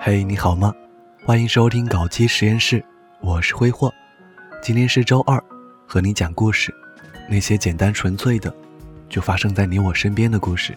嘿，你好吗？欢迎收听搞基实验室，我是挥霍。今天是周二，和你讲故事，那些简单纯粹的，就发生在你我身边的故事。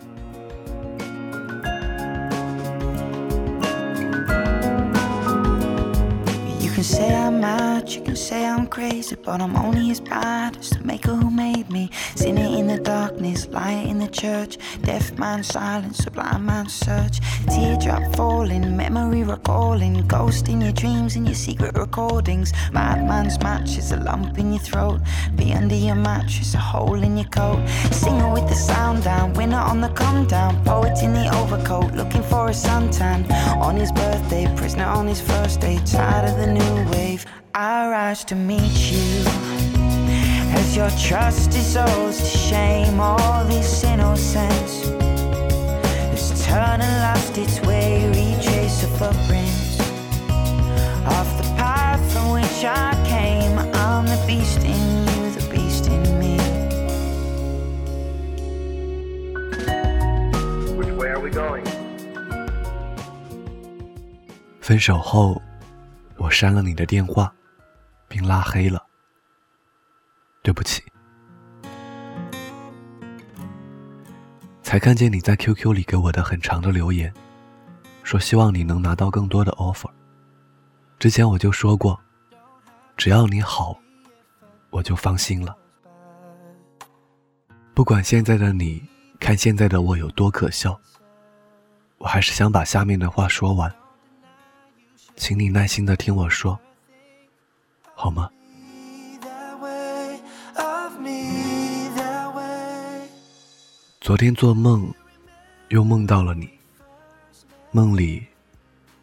Can say I'm mad, you can say I'm crazy, but I'm only as bad as the maker who made me. Sinner in the darkness, light in the church, deaf man silence, a blind man search. Teardrop falling, memory recalling, ghost in your dreams and your secret recordings. Madman's match is a lump in your throat, be under your mattress, a hole in your coat. Singer with the sound down, winner on the come down, poet in the overcoat, looking for a suntan. On his birthday, prisoner on his first day, tired of the new wave. I rise to meet you. As your trust dissolves to shame, all this innocence has turned and lost its way. Retrace the footprints off the path from which I came. I'm the beast in you, the beast in me. Which way are we going? 分手后。 我删了你的电话，并拉黑了。对不起。才看见你在 QQ 里给我的很长的留言，说希望你能拿到更多的 offer。之前我就说过，只要你好，我就放心了。不管现在的你看现在的我有多可笑，我还是想把下面的话说完。请你耐心的听我说，好吗？昨天做梦，又梦到了你。梦里，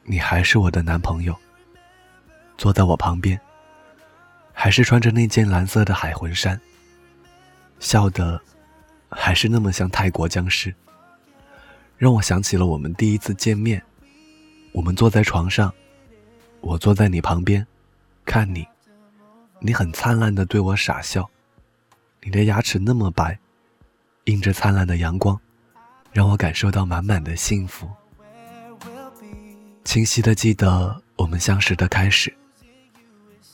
你还是我的男朋友，坐在我旁边，还是穿着那件蓝色的海魂衫，笑的，还是那么像泰国僵尸，让我想起了我们第一次见面，我们坐在床上。我坐在你旁边，看你，你很灿烂的对我傻笑，你的牙齿那么白，映着灿烂的阳光，让我感受到满满的幸福。清晰的记得我们相识的开始，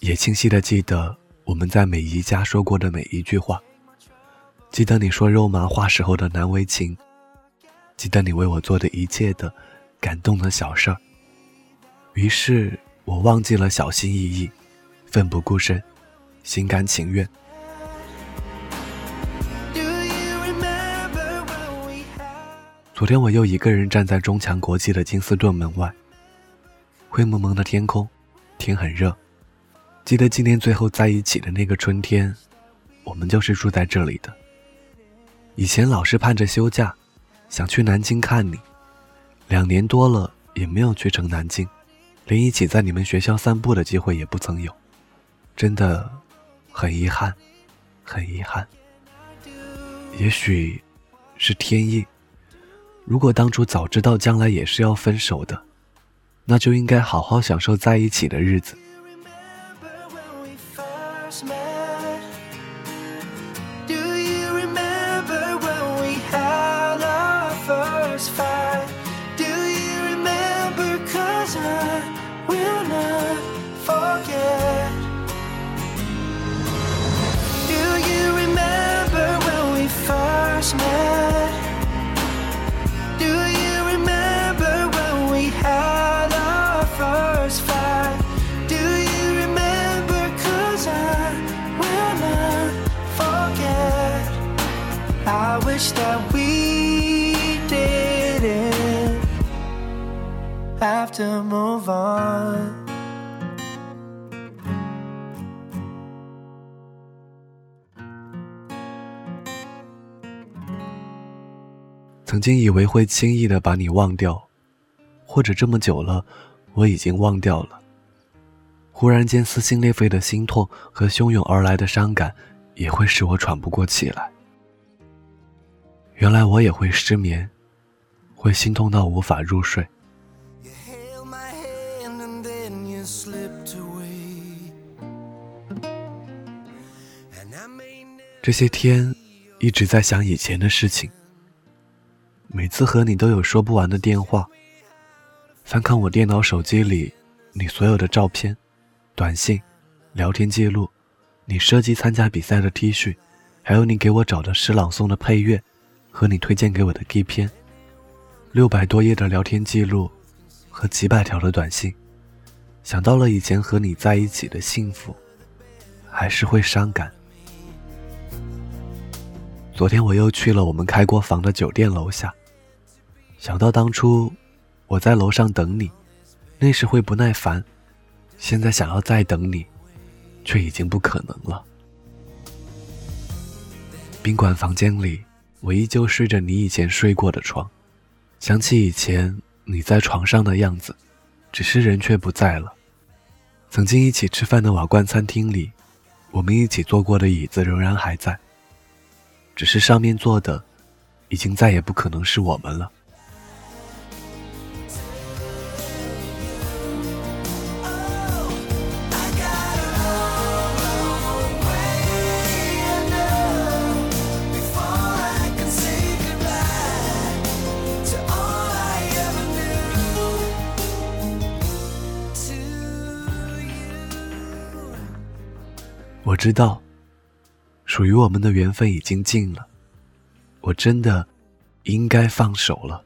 也清晰的记得我们在每一家说过的每一句话，记得你说肉麻话时候的难为情，记得你为我做的一切的感动的小事儿，于是。我忘记了小心翼翼，奋不顾身，心甘情愿。昨天我又一个人站在中强国际的金斯顿门外，灰蒙蒙的天空，天很热。记得今年最后在一起的那个春天，我们就是住在这里的。以前老是盼着休假，想去南京看你，两年多了也没有去成南京。连一起在你们学校散步的机会也不曾有，真的，很遗憾，很遗憾。也许，是天意。如果当初早知道将来也是要分手的，那就应该好好享受在一起的日子。曾经以为会轻易的把你忘掉，或者这么久了，我已经忘掉了。忽然间撕心裂肺的心痛和汹涌而来的伤感，也会使我喘不过气来。原来我也会失眠，会心痛到无法入睡。这些天一直在想以前的事情。每次和你都有说不完的电话。翻看我电脑、手机里你所有的照片、短信、聊天记录，你设计参加比赛的 T 恤，还有你给我找的诗朗诵的配乐，和你推荐给我的 G 片，六百多页的聊天记录和几百条的短信，想到了以前和你在一起的幸福，还是会伤感。昨天我又去了我们开过房的酒店楼下。想到当初我在楼上等你，那时会不耐烦，现在想要再等你，却已经不可能了。宾馆房间里，我依旧睡着你以前睡过的床，想起以前你在床上的样子，只是人却不在了。曾经一起吃饭的瓦罐餐厅里，我们一起坐过的椅子仍然还在，只是上面坐的，已经再也不可能是我们了。我知道，属于我们的缘分已经尽了，我真的应该放手了。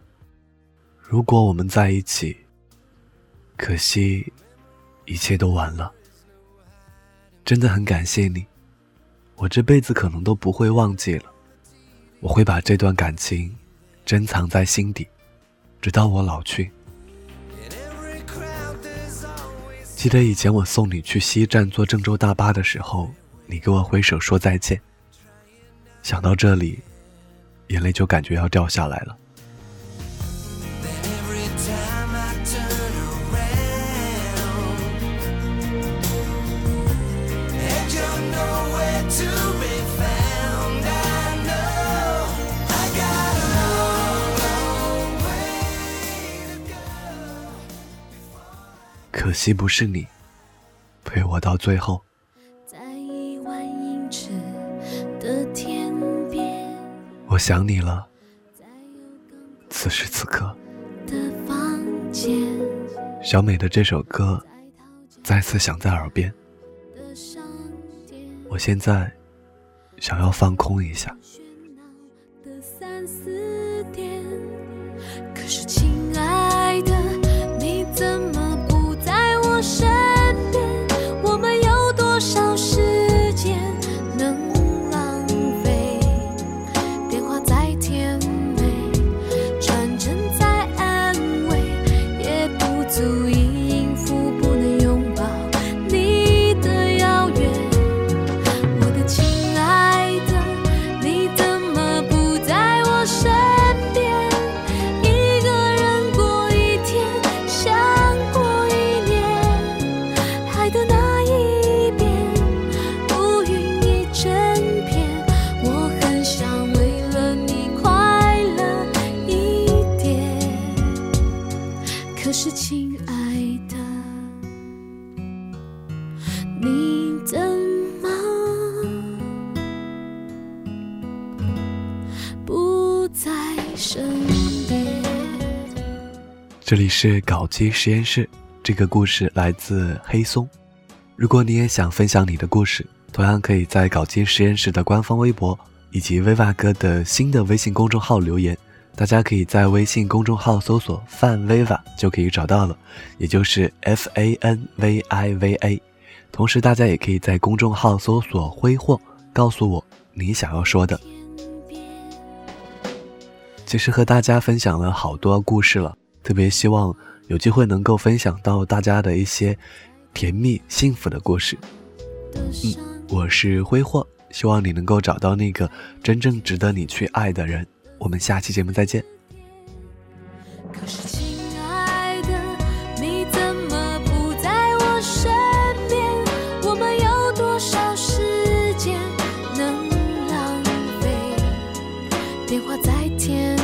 如果我们在一起，可惜一切都完了。真的很感谢你，我这辈子可能都不会忘记了。我会把这段感情珍藏在心底，直到我老去。记得以前我送你去西站坐郑州大巴的时候，你给我挥手说再见。想到这里，眼泪就感觉要掉下来了。可惜不是你陪我到最后。我想你了。此时此刻，小美的这首歌再次响在耳边。我现在想要放空一下。深这里是搞基实验室，这个故事来自黑松。如果你也想分享你的故事，同样可以在搞基实验室的官方微博以及 Viva 哥的新的微信公众号留言。大家可以在微信公众号搜索“范 Viva” 就可以找到了，也就是 F A N V I V A。同时，大家也可以在公众号搜索“挥霍”，告诉我你想要说的。其实和大家分享了好多故事了。特别希望有机会能够分享到大家的一些甜蜜幸福的故事。嗯，我是挥霍，希望你能够找到那个真正值得你去爱的人。我们下期节目再见。可是亲爱的，你怎么不在我身边？我们有多少时间能浪费？电话在天。